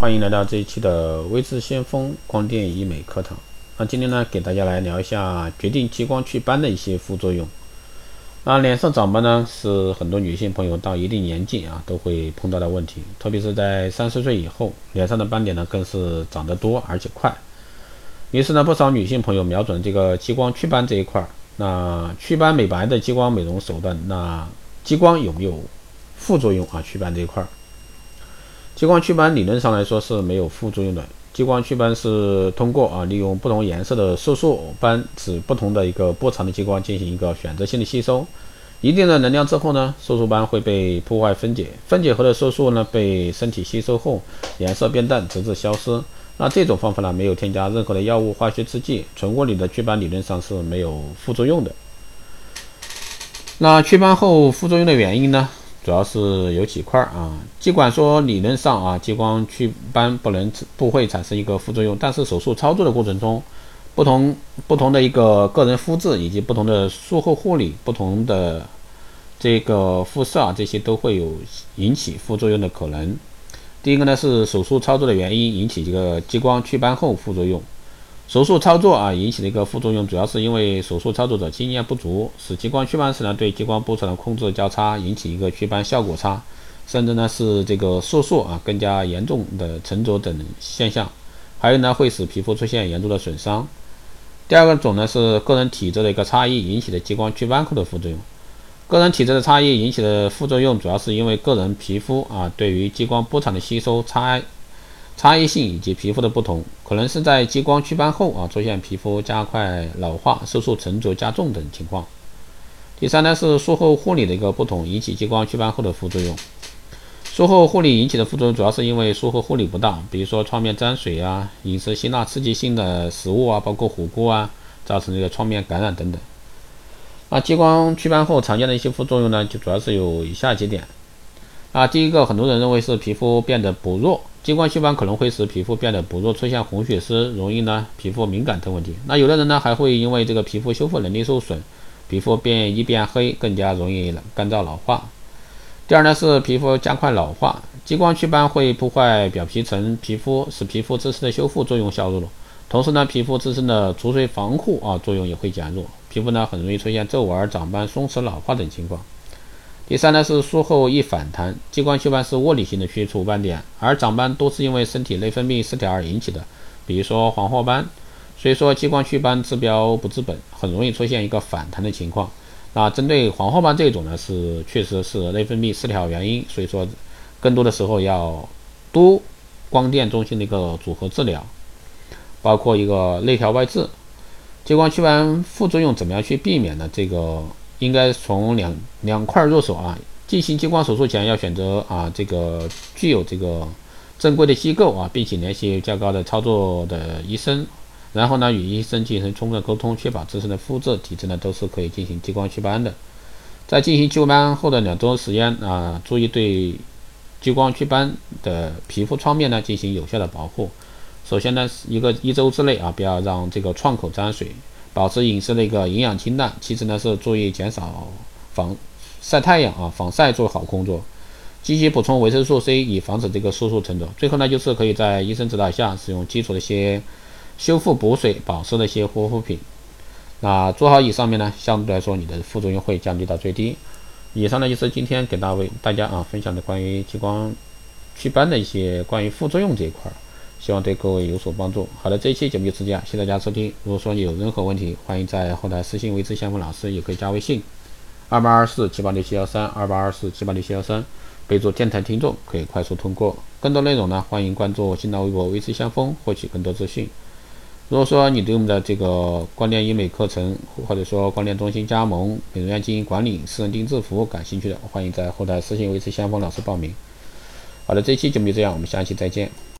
欢迎来到这一期的微智先锋光电医美课堂。那今天呢，给大家来聊一下决定激光祛斑的一些副作用。那脸上长斑呢，是很多女性朋友到一定年纪啊都会碰到的问题，特别是在三十岁以后，脸上的斑点呢更是长得多而且快。于是呢，不少女性朋友瞄准这个激光祛斑这一块儿，那祛斑美白的激光美容手段，那激光有没有副作用啊？祛斑这一块儿？激光祛斑理论上来说是没有副作用的。激光祛斑是通过啊利用不同颜色的色素斑指不同的一个波长的激光进行一个选择性的吸收，一定的能量之后呢，色素斑会被破坏分解，分解后的色素呢被身体吸收后颜色变淡直至消失。那这种方法呢没有添加任何的药物、化学制剂，纯物理的祛斑理论上是没有副作用的。那祛斑后副作用的原因呢？主要是有几块啊，尽管说理论上啊，激光祛斑不能不会产生一个副作用，但是手术操作的过程中，不同不同的一个个人肤质以及不同的术后护理、不同的这个肤色啊，这些都会有引起副作用的可能。第一个呢是手术操作的原因引起这个激光祛斑后副作用。手术操作啊引起的一个副作用，主要是因为手术操作者经验不足，使激光祛斑时呢对激光波长的控制较差，引起一个祛斑效果差，甚至呢是这个色素啊更加严重的沉着等现象，还有呢会使皮肤出现严重的损伤。第二个种呢是个人体质的一个差异引起的激光祛斑后的副作用。个人体质的差异引起的副作用，主要是因为个人皮肤啊对于激光波长的吸收差。差异性以及皮肤的不同，可能是在激光祛斑后啊出现皮肤加快老化、色素沉着加重等情况。第三呢是术后护理的一个不同，引起激光祛斑后的副作用。术后护理引起的副作用主要是因为术后护理不当，比如说创面沾水啊、饮食辛辣刺激性的食物啊，包括火锅啊，造成这个创面感染等等。那激光祛斑后常见的一些副作用呢，就主要是有以下几点。啊，第一个，很多人认为是皮肤变得薄弱，激光祛斑可能会使皮肤变得薄弱，出现红血丝，容易呢皮肤敏感等问题。那有的人呢还会因为这个皮肤修复能力受损，皮肤变一变黑，更加容易干燥老化。第二呢是皮肤加快老化，激光祛斑会破坏表皮层皮肤，使皮肤自身的修复作用削弱了，同时呢皮肤自身的除水防护啊作用也会减弱，皮肤呢很容易出现皱纹、长斑、松弛、老化等情况。第三呢是术后易反弹，激光祛斑是物理性的去除斑点，而长斑多是因为身体内分泌失调而引起的，比如说黄褐斑。所以说激光祛斑治标不治本，很容易出现一个反弹的情况。那针对黄褐斑这种呢，是确实是内分泌失调原因，所以说更多的时候要多光电中心的一个组合治疗，包括一个内调外治。激光祛斑副作用怎么样去避免呢？这个。应该从两两块入手啊。进行激光手术前要选择啊这个具有这个正规的机构啊，并且联系较高的操作的医生，然后呢与医生进行充分沟通，确保自身的肤质体质呢都是可以进行激光祛斑的。在进行祛斑后的两周时间啊，注意对激光祛斑的皮肤创面呢进行有效的保护。首先呢，一个一周之内啊，不要让这个创口沾水。保持饮食的一个营养清淡，其次呢是注意减少防晒太阳啊，防晒做好工作，积极补充维生素 C 以防止这个色素沉着。最后呢就是可以在医生指导下使用基础的一些修复补水保湿的一些护肤品。那做好以上面呢，相对来说你的副作用会降低到最低。以上呢就是今天给大位大家啊分享的关于激光祛斑的一些关于副作用这一块儿。希望对各位有所帮助。好的，这一期节目就是这样，谢谢大家收听。如果说你有任何问题，欢迎在后台私信维持相锋老师，也可以加微信二八二四七八六七幺三二八二四七八六七幺三，备注电台听众，可以快速通过。更多内容呢，欢迎关注新浪微博维持相锋，获取更多资讯。如果说你对我们的这个光电医美课程，或者说光电中心加盟、美容院经营管理、私人定制服务感兴趣的，欢迎在后台私信维持相锋老师报名。好的，这一期节目就这样，我们下期再见。